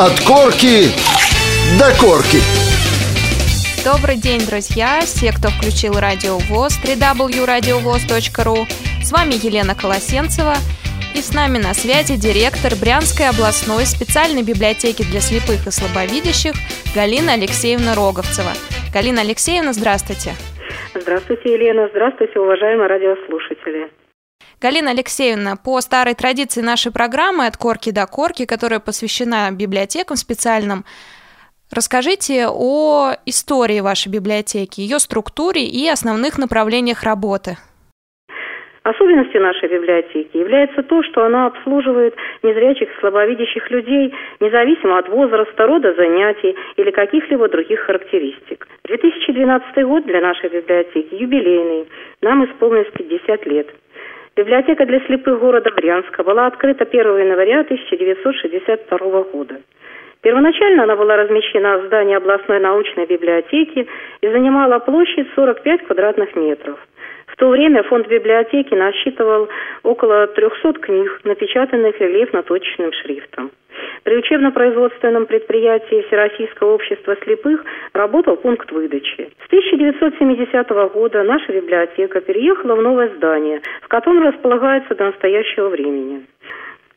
От корки до корки. Добрый день, друзья! Все, кто включил Радио ВОЗ, www.radiovoz.ru. С вами Елена Колосенцева. И с нами на связи директор Брянской областной специальной библиотеки для слепых и слабовидящих Галина Алексеевна Роговцева. Галина Алексеевна, здравствуйте. Здравствуйте, Елена. Здравствуйте, уважаемые радиослушатели. Галина Алексеевна, по старой традиции нашей программы «От корки до корки», которая посвящена библиотекам специальным, расскажите о истории вашей библиотеки, ее структуре и основных направлениях работы. Особенностью нашей библиотеки является то, что она обслуживает незрячих слабовидящих людей независимо от возраста, рода занятий или каких-либо других характеристик. 2012 год для нашей библиотеки юбилейный. Нам исполнилось 50 лет. Библиотека для слепых города Брянска была открыта 1 января 1962 года. Первоначально она была размещена в здании областной научной библиотеки и занимала площадь 45 квадратных метров. В то время фонд библиотеки насчитывал около 300 книг, напечатанных рельефно-точечным шрифтом. При учебно-производственном предприятии Всероссийского общества слепых работал пункт выдачи. С 1970 года наша библиотека переехала в новое здание, в котором располагается до настоящего времени.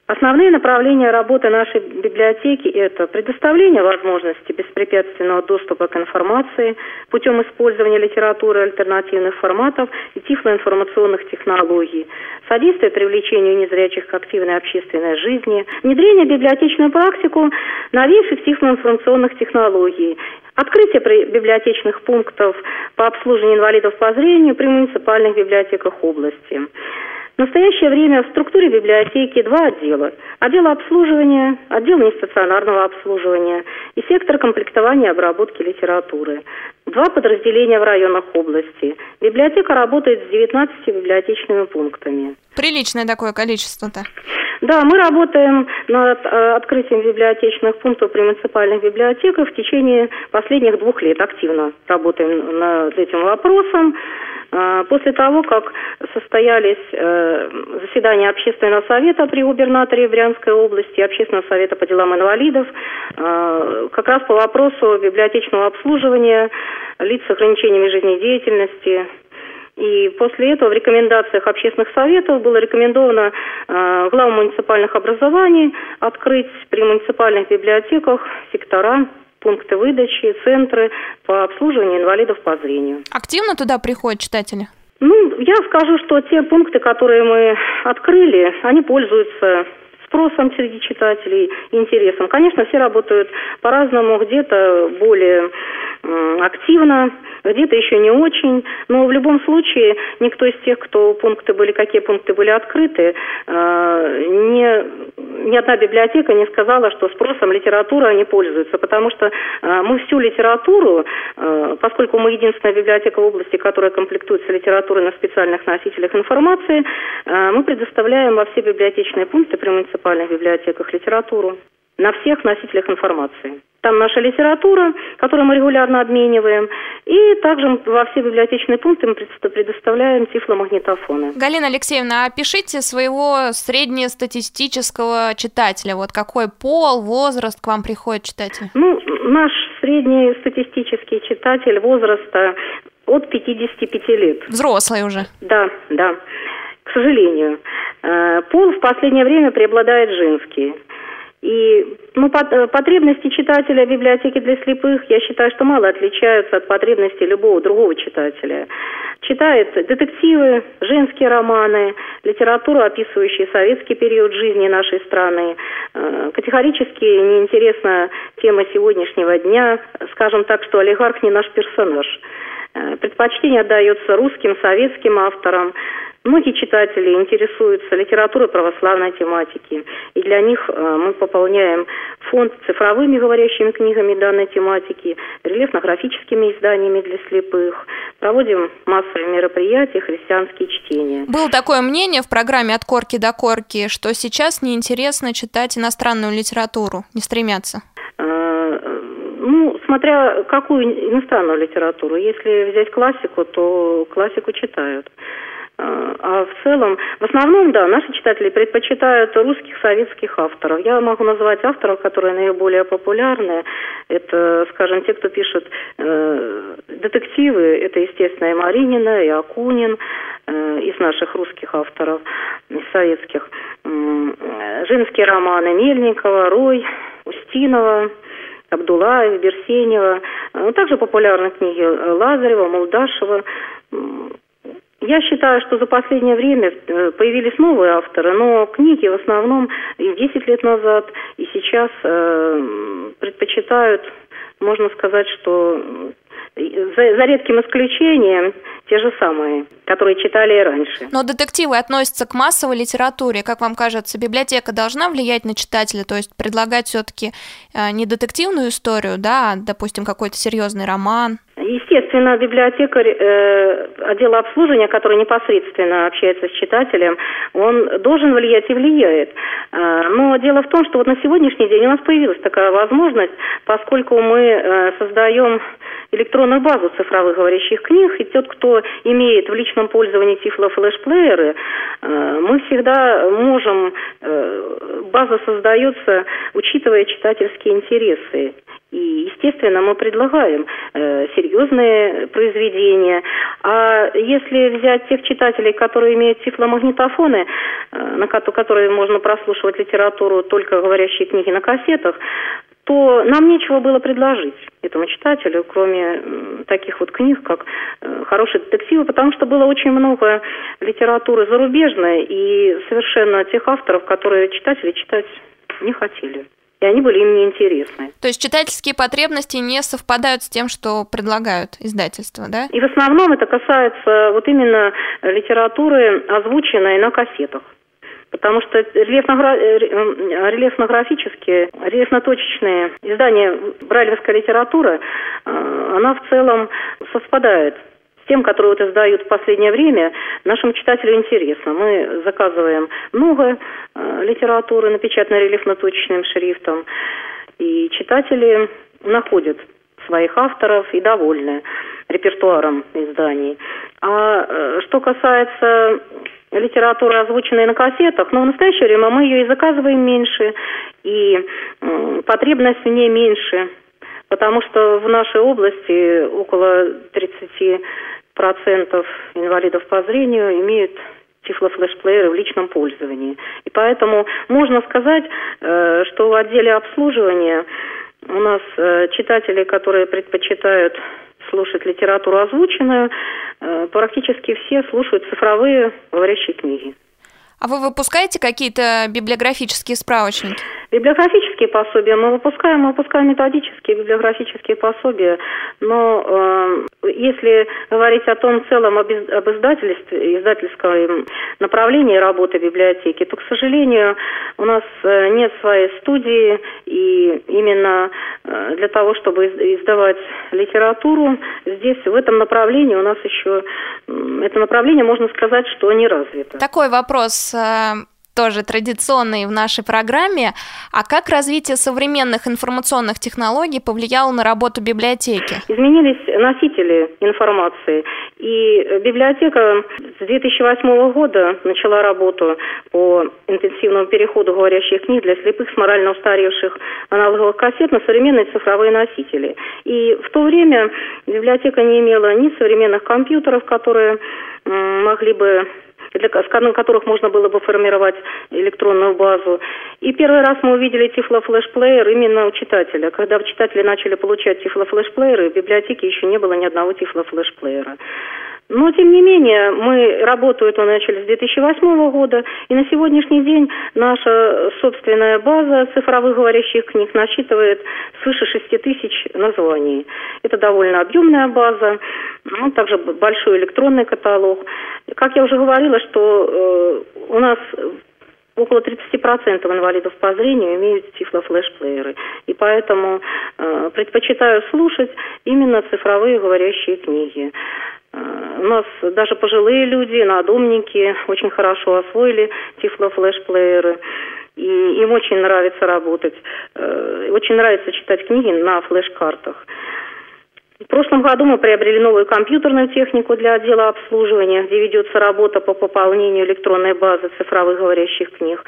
Основные направления работы нашей библиотеки – это предоставление возможности беспрепятственного доступа к информации путем использования литературы альтернативных форматов и тифлоинформационных технологий, содействие привлечению незрячих к активной общественной жизни, внедрение в библиотечную практику новейших тифлоинформационных технологий, Открытие библиотечных пунктов по обслуживанию инвалидов по зрению при муниципальных библиотеках области. В настоящее время в структуре библиотеки два отдела. Отдел обслуживания, отдел нестационарного обслуживания и сектор комплектования и обработки литературы. Два подразделения в районах области. Библиотека работает с 19 библиотечными пунктами. Приличное такое количество-то. Да, мы работаем над э, открытием библиотечных пунктов при муниципальных библиотеках в течение последних двух лет. Активно работаем над этим вопросом. А, после того, как состоялись э, заседания общественного совета при губернаторе Брянской области, общественного совета по делам инвалидов, как раз по вопросу библиотечного обслуживания лиц с ограничениями жизнедеятельности, и после этого в рекомендациях общественных советов было рекомендовано э, главам муниципальных образований открыть при муниципальных библиотеках сектора пункты выдачи, центры по обслуживанию инвалидов по зрению. Активно туда приходят читатели? Ну, я скажу, что те пункты, которые мы открыли, они пользуются спросом среди читателей, интересом. Конечно, все работают по-разному, где-то более активно, где-то еще не очень, но в любом случае никто из тех, кто пункты были, какие пункты были открыты, э, не, ни одна библиотека не сказала, что спросом литература не пользуется, потому что э, мы всю литературу, э, поскольку мы единственная библиотека в области, которая комплектуется литературой на специальных носителях информации, мы предоставляем во все библиотечные пункты при муниципальных библиотеках литературу на всех носителях информации. Там наша литература, которую мы регулярно обмениваем. И также во все библиотечные пункты мы предоставляем тифломагнитофоны. Галина Алексеевна, опишите своего среднестатистического читателя. Вот какой пол, возраст к вам приходит читатель? Ну, наш средний статистический читатель возраста от 55 лет. Взрослый уже? Да, да. К сожалению. Э, пол в последнее время преобладает женский. И ну, потребности читателя библиотеки для слепых, я считаю, что мало отличаются от потребностей любого другого читателя. Читает детективы, женские романы, литературу, описывающую советский период жизни нашей страны. Э, категорически неинтересна тема сегодняшнего дня. Скажем так, что олигарх не наш персонаж. Э, предпочтение отдается русским, советским авторам. Многие читатели интересуются литературой православной тематики, и для них э, мы пополняем фонд цифровыми говорящими книгами данной тематики, рельефно-графическими изданиями для слепых, проводим массовые мероприятия, христианские чтения. Было такое мнение в программе «От корки до корки», что сейчас неинтересно читать иностранную литературу, не стремятся. Э, ну, смотря какую иностранную литературу. Если взять классику, то классику читают. А в целом, в основном, да, наши читатели предпочитают русских советских авторов. Я могу назвать авторов, которые наиболее популярны. Это, скажем, те, кто пишет э, детективы, это, естественно, и Маринина, и Акунин, э, из наших русских авторов, из советских. Э, женские романы Мельникова, Рой, Устинова, Абдулаев, Берсенева. Ну, также популярны книги Лазарева, Молдашева. Я считаю, что за последнее время э, появились новые авторы, но книги в основном и 10 лет назад, и сейчас э, предпочитают, можно сказать, что за, за редким исключением те же самые, которые читали и раньше. Но детективы относятся к массовой литературе. Как вам кажется, библиотека должна влиять на читателя, то есть предлагать все-таки э, не детективную историю, да, а, допустим, какой-то серьезный роман? Естественно, библиотекарь э, отдела обслуживания, который непосредственно общается с читателем, он должен влиять и влияет. Э, но дело в том, что вот на сегодняшний день у нас появилась такая возможность, поскольку мы э, создаем электронную базу цифровых говорящих книг, и тот, кто имеет в личном пользовании тифло-флешплееры, э, мы всегда можем, э, база создается, учитывая читательские интересы. И, естественно, мы предлагаем э, серьезные произведения. А если взять тех читателей, которые имеют тифломагнитофоны, э, на которые можно прослушивать литературу, только говорящие книги на кассетах, то нам нечего было предложить этому читателю, кроме таких вот книг, как э, «Хорошие детективы», потому что было очень много литературы зарубежной и совершенно тех авторов, которые читатели читать не хотели. И они были им неинтересны. То есть читательские потребности не совпадают с тем, что предлагают издательства, да? И в основном это касается вот именно литературы, озвученной на кассетах потому что рельефно-графические, рельефно-точечные издания брайлевская литература, э, она в целом совпадает тем, которые вот издают в последнее время, нашему читателю интересно. Мы заказываем много э, литературы, напечатанной рельефно-точечным шрифтом, и читатели находят своих авторов и довольны репертуаром изданий. А э, что касается литературы, озвученной на кассетах, но в настоящее время мы ее и заказываем меньше, и потребность в ней меньше, потому что в нашей области около 30% инвалидов по зрению имеют тифлофлешплееры в личном пользовании. И поэтому можно сказать, э, что в отделе обслуживания у нас э, читатели, которые предпочитают слушать литературу озвученную, э, практически все слушают цифровые говорящие книги. А вы выпускаете какие-то библиографические справочники? Библиографические пособия. Мы выпускаем, мы выпускаем методические библиографические пособия, но э, если говорить о том целом об, об издательстве, издательском направлении работы библиотеки, то, к сожалению, у нас э, нет своей студии, и именно э, для того, чтобы издавать литературу, здесь в этом направлении у нас еще, это направление, можно сказать, что не развито. Такой вопрос э, тоже традиционные в нашей программе. А как развитие современных информационных технологий повлияло на работу библиотеки? Изменились носители информации. И библиотека с 2008 года начала работу по интенсивному переходу говорящих книг для слепых с морально устаревших аналоговых кассет на современные цифровые носители. И в то время библиотека не имела ни современных компьютеров, которые могли бы для, с которых можно было бы формировать электронную базу. И первый раз мы увидели тифло-флешплеер именно у читателя. Когда читатели начали получать тифло-флешплееры, в библиотеке еще не было ни одного тифло-флешплеера. Но, тем не менее, мы работу эту начали с 2008 года, и на сегодняшний день наша собственная база цифровых говорящих книг насчитывает свыше 6 тысяч названий. Это довольно объемная база, ну, также большой электронный каталог. Как я уже говорила, что э, у нас около 30% инвалидов по зрению имеют тифлофлешплееры. И поэтому э, предпочитаю слушать именно цифровые говорящие книги. Э, у нас даже пожилые люди, надомники очень хорошо освоили тифло-флешплееры. И им очень нравится работать. Э, очень нравится читать книги на флеш-картах. В прошлом году мы приобрели новую компьютерную технику для отдела обслуживания, где ведется работа по пополнению электронной базы цифровых говорящих книг.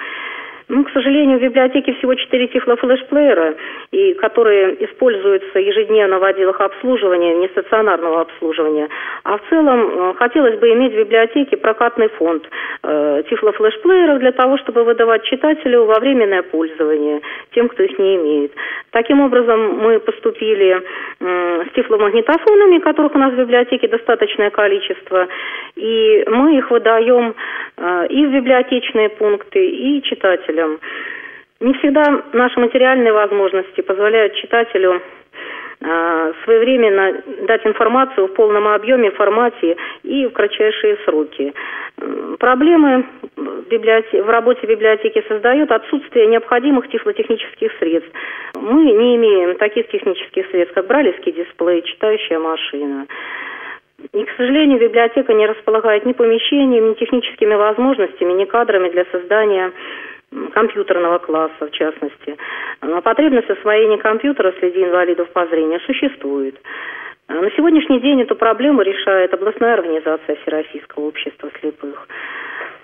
Ну, к сожалению, в библиотеке всего четыре тифлофлешплеера, и которые используются ежедневно в отделах обслуживания, не стационарного обслуживания. А в целом э, хотелось бы иметь в библиотеке прокатный фонд э, тифлофлешплееров для того, чтобы выдавать читателю во временное пользование тем, кто их не имеет. Таким образом, мы поступили э, с тифломагнитофонами, которых у нас в библиотеке достаточное количество, и мы их выдаем э, и в библиотечные пункты, и читателям читателям. Не всегда наши материальные возможности позволяют читателю а, своевременно дать информацию в полном объеме, формате и в кратчайшие сроки. Проблемы в, библиотеке, в работе библиотеки создает отсутствие необходимых тифлотехнических средств. Мы не имеем таких технических средств, как бралевский дисплей, читающая машина. И, к сожалению, библиотека не располагает ни помещениями, ни техническими возможностями, ни кадрами для создания компьютерного класса, в частности. Но потребность освоения компьютера среди инвалидов по зрению существует. На сегодняшний день эту проблему решает областная организация Всероссийского общества слепых.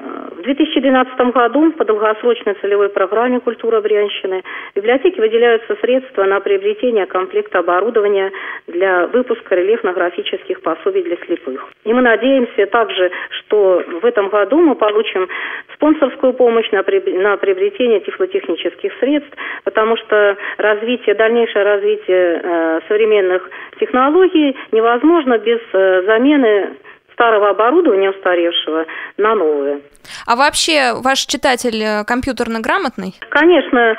В 2012 году по долгосрочной целевой программе «Культура Брянщины» в библиотеке выделяются средства на приобретение комплекта оборудования для выпуска рельефно-графических пособий для слепых. И мы надеемся также, что в этом году мы получим спонсорскую помощь на, приобретение тифлотехнических средств, потому что развитие, дальнейшее развитие э, современных технологий невозможно без э, замены старого оборудования устаревшего на новое. А вообще ваш читатель э, компьютерно грамотный? Конечно,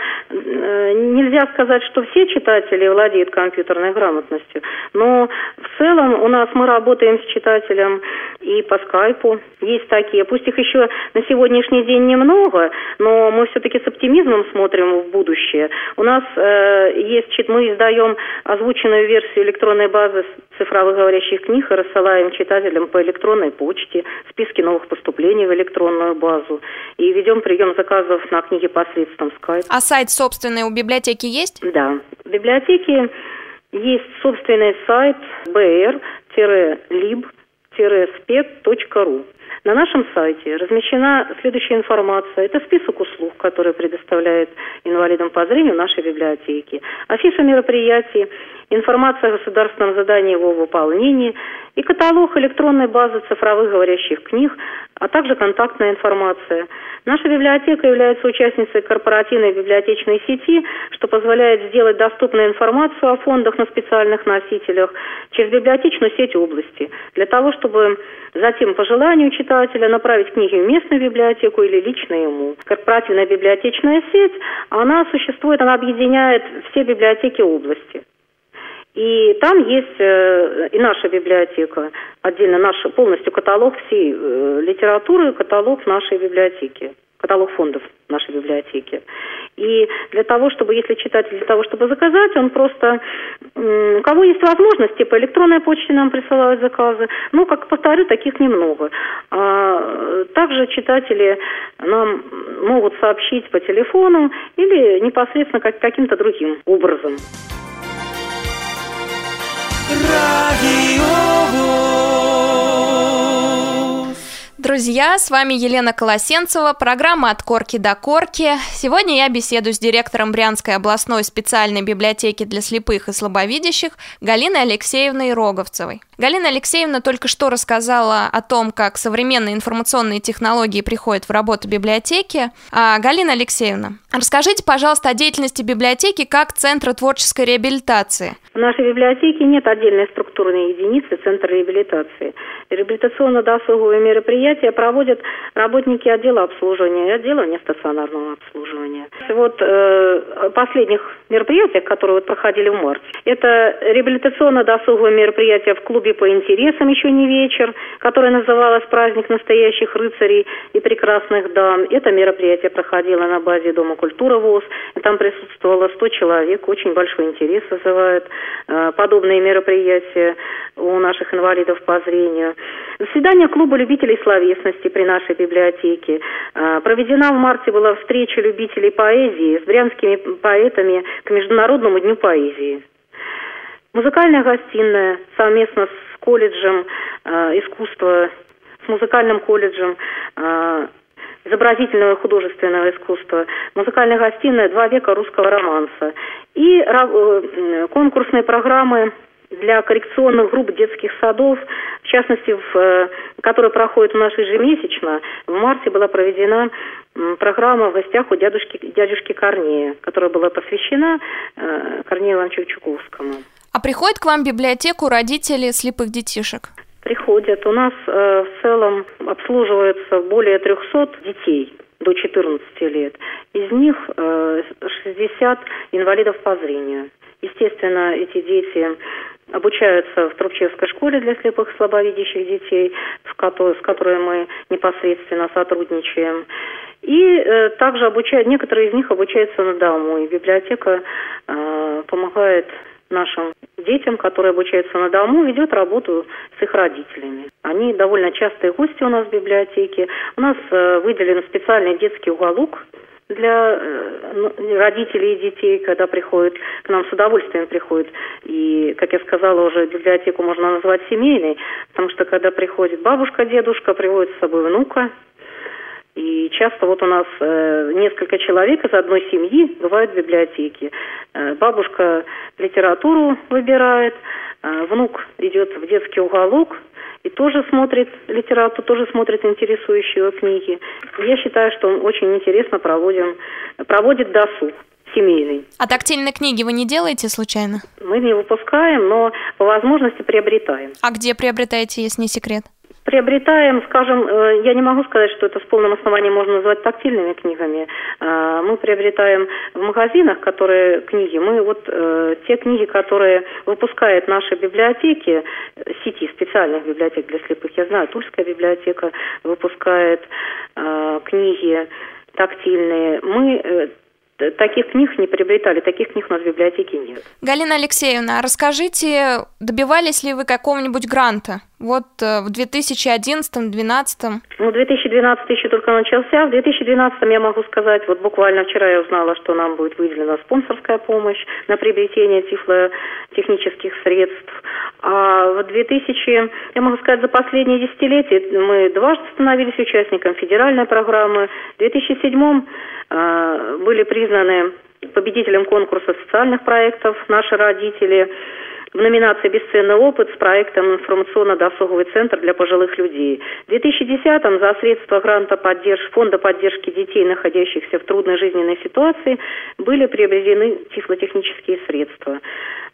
нельзя сказать, что все читатели владеют компьютерной грамотностью, но в целом у нас мы работаем с читателем и по скайпу. Есть такие, пусть их еще на сегодняшний день немного, но мы все-таки с оптимизмом смотрим в будущее. У нас э, есть, мы издаем озвученную версию электронной базы цифровых говорящих книг и рассылаем читателям по электронной почте списки новых поступлений в электронную базу. И ведем прием заказов на книги посредством Skype. А сайт собственный у библиотеки есть? Да. В библиотеке есть собственный сайт br-lib-spec.ru. На нашем сайте размещена следующая информация. Это список услуг, которые предоставляет инвалидам по зрению нашей библиотеки. Афиша мероприятий, информация о государственном задании его выполнении и каталог электронной базы цифровых говорящих книг, а также контактная информация. Наша библиотека является участницей корпоративной библиотечной сети, что позволяет сделать доступную информацию о фондах на специальных носителях через библиотечную сеть области, для того, чтобы затем по желанию читателя направить книги в местную библиотеку или лично ему. Корпоративная библиотечная сеть, она существует, она объединяет все библиотеки области. И там есть э, и наша библиотека, отдельно наш полностью каталог всей э, литературы, каталог нашей библиотеки, каталог фондов нашей библиотеки. И для того, чтобы, если читатель для того, чтобы заказать, он просто, у кого есть возможности, по электронной почте нам присылают заказы. Ну, как повторю, таких немного. А, также читатели нам могут сообщить по телефону или непосредственно как, каким-то другим образом. Друзья, с вами Елена Колосенцева, программа «От корки до корки». Сегодня я беседую с директором Брянской областной специальной библиотеки для слепых и слабовидящих Галиной Алексеевной Роговцевой. Галина Алексеевна только что рассказала о том, как современные информационные технологии приходят в работу библиотеки. А, Галина Алексеевна, расскажите, пожалуйста, о деятельности библиотеки как Центра творческой реабилитации. В нашей библиотеке нет отдельной структурной единицы Центра реабилитации. Реабилитационно-досуговые мероприятия проводят работники отдела обслуживания и отдела нестационарного обслуживания. Вот э, последних мероприятиях, которые вот проходили в марте, это реабилитационно-досуговые мероприятия в клубе по интересам еще не вечер, которое называлось «Праздник настоящих рыцарей и прекрасных дам». Это мероприятие проходило на базе Дома культуры ВОЗ. И там присутствовало 100 человек. Очень большой интерес вызывают э, подобные мероприятия у наших инвалидов по зрению. Заседание клуба любителей словесности при нашей библиотеке. Э, проведена в марте была встреча любителей поэзии с брянскими поэтами к Международному дню поэзии. Музыкальная гостиная совместно с колледжем э, искусства, с музыкальным колледжем э, изобразительного и художественного искусства, музыкальная гостиная «Два века русского романса» и э, конкурсные программы для коррекционных групп детских садов, в частности, в, э, которая проходит у нас ежемесячно. В марте была проведена программа в гостях у дядюшки, дядюшки Корнея, которая была посвящена э, Корнею Ивановичу Чуковскому. А приходят к вам в библиотеку родители слепых детишек? Приходят. У нас э, в целом обслуживается более 300 детей до 14 лет. Из них э, 60 инвалидов по зрению. Естественно, эти дети обучаются в Трубчевской школе для слепых и слабовидящих детей, с которой, мы непосредственно сотрудничаем. И э, также обучают, некоторые из них обучаются на дому, и библиотека э, помогает нашим детям, которые обучаются на дому, ведет работу с их родителями. Они довольно частые гости у нас в библиотеке. У нас э, выделен специальный детский уголок для э, ну, родителей и детей, когда приходят, к нам с удовольствием приходят. И, как я сказала, уже библиотеку можно назвать семейной, потому что когда приходит бабушка, дедушка, приводит с собой внука, и часто вот у нас э, несколько человек из одной семьи бывают в библиотеке. Э, бабушка литературу выбирает, э, внук идет в детский уголок, и тоже смотрит литературу, тоже смотрит интересующие его книги. Я считаю, что он очень интересно проводим, проводит досуг семейный. А тактильные книги вы не делаете случайно? Мы не выпускаем, но по возможности приобретаем. А где приобретаете, если не секрет? Приобретаем, скажем, э, я не могу сказать, что это с полным основанием можно назвать тактильными книгами. Э, мы приобретаем в магазинах, которые книги. Мы вот э, те книги, которые выпускают наши библиотеки, сети специальных библиотек для слепых. Я знаю, Тульская библиотека выпускает книги тактильные. Мы таких книг не приобретали, таких книг у нас в библиотеке нет. Галина Алексеевна, расскажите, добивались ли вы какого-нибудь гранта? Вот э, в 2011-2012? Ну, 2012 еще только начался. В 2012 я могу сказать, вот буквально вчера я узнала, что нам будет выделена спонсорская помощь на приобретение тифлотехнических средств. А в 2000, я могу сказать, за последние десятилетия мы дважды становились участником федеральной программы. В 2007 э, были признаны победителем конкурса социальных проектов наши родители в номинации «Бесценный опыт» с проектом «Информационно-досуговый центр для пожилых людей». В 2010-м за средства гранта поддерж... Фонда поддержки детей, находящихся в трудной жизненной ситуации, были приобретены тифлотехнические средства.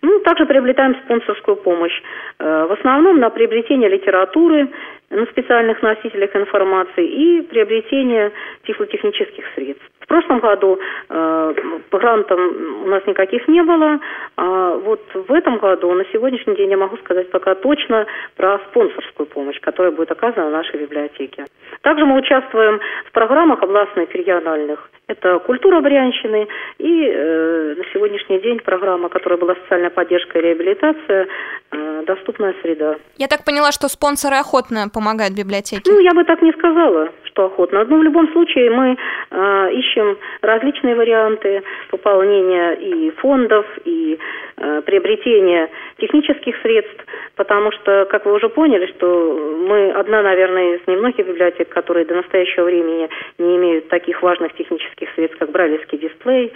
Ну, также приобретаем спонсорскую помощь. Э, в основном на приобретение литературы, на специальных носителях информации и приобретение тифлотехнических средств. В прошлом году э, грантов у нас никаких не было, а вот в этом году, на сегодняшний день я могу сказать пока точно про спонсорскую помощь, которая будет оказана нашей библиотеке. Также мы участвуем в программах областных и региональных. Это культура Брянщины и э, на сегодняшний день программа, которая была социальная поддержка и реабилитация, э, доступная среда. Я так поняла, что спонсоры охотно помогают библиотеке. Ну, я бы так не сказала, что охотно. Но в любом случае мы э, ищем различные варианты пополнения и фондов, и э, приобретения технических средств, потому что, как вы уже поняли, что мы одна, наверное, из немногих библиотек, которые до настоящего времени не имеют таких важных технических средств, как брайлевский дисплей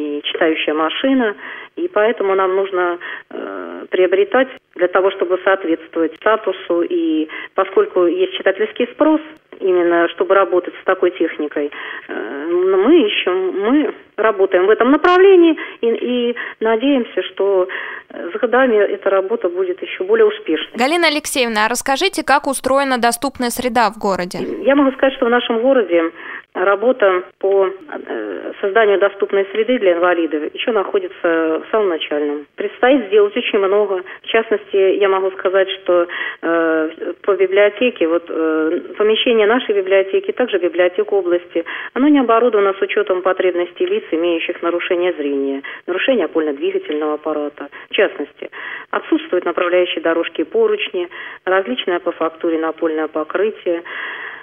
и читающая машина, и поэтому нам нужно э, приобретать для того, чтобы соответствовать статусу, и поскольку есть читательский спрос, именно чтобы работать с такой техникой, э, мы ищем, мы работаем в этом направлении и, и надеемся, что с годами эта работа будет еще более успешной. Галина Алексеевна, а расскажите, как устроена доступная среда в городе? Я могу сказать, что в нашем городе работа по э, созданию доступной среды для инвалидов еще находится в самом начальном. Предстоит сделать очень много. В частности, я могу сказать, что э, по библиотеке, вот э, помещение нашей библиотеки, также библиотека области, оно не оборудовано с учетом потребностей лиц, имеющих нарушение зрения, нарушение опорно-двигательного аппарата. В частности, отсутствуют направляющие дорожки и поручни, различная по фактуре напольное покрытие,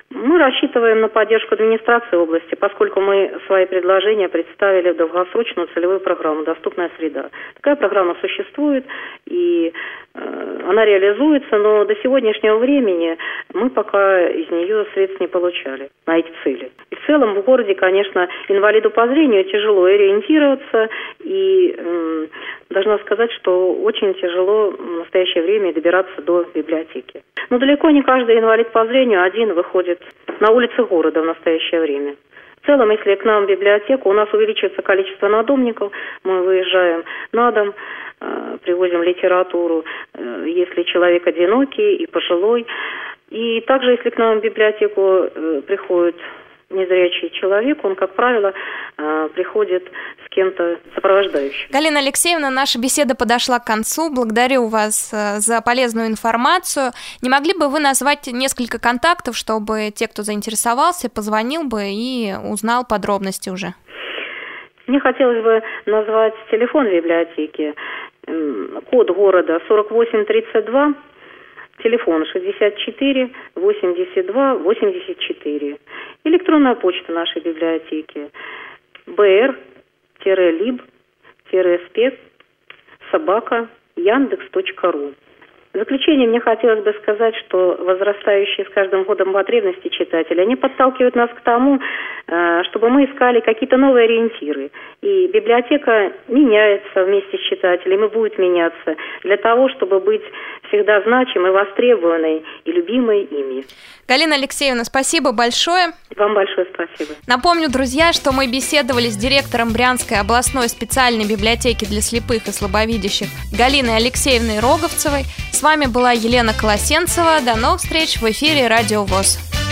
Мы рассчитываем на поддержку администрации области, поскольку мы свои предложения представили в долгосрочную целевую программу «Доступная среда». Такая программа существует, и э, она реализуется, но до сегодняшнего времени мы пока из нее средств не получали на эти цели. И в целом в городе, конечно, инвалиду по зрению тяжело ориентироваться, и э, должна сказать, что очень тяжело в настоящее время добираться до библиотеки. Но далеко не каждый инвалид по зрению один выходит на улицы города в настоящее время. В целом, если к нам в библиотеку, у нас увеличивается количество надомников, мы выезжаем на дом, э, привозим литературу, э, если человек одинокий и пожилой. И также, если к нам в библиотеку э, приходит незрячий человек, он, как правило, э, приходит с кем-то сопровождающим. Галина Алексеевна, наша беседа подошла к концу. Благодарю вас э, за полезную информацию. Не могли бы вы назвать несколько контактов, чтобы те, кто заинтересовался, позвонил бы и узнал подробности уже? Мне хотелось бы назвать телефон библиотеки. Код города 4832 телефон 64 82 84. Электронная почта нашей библиотеки br-lib-spec собака яндекс.ру. В заключение мне хотелось бы сказать, что возрастающие с каждым годом потребности читателя, они подталкивают нас к тому, чтобы мы искали какие-то новые ориентиры. И библиотека меняется вместе с читателем и будет меняться для того, чтобы быть всегда значимой, востребованной и любимой ими. Галина Алексеевна, спасибо большое. Вам большое спасибо. Напомню, друзья, что мы беседовали с директором Брянской областной специальной библиотеки для слепых и слабовидящих Галиной Алексеевной Роговцевой. С вами была Елена Колосенцева. До новых встреч в эфире Радио ВОЗ.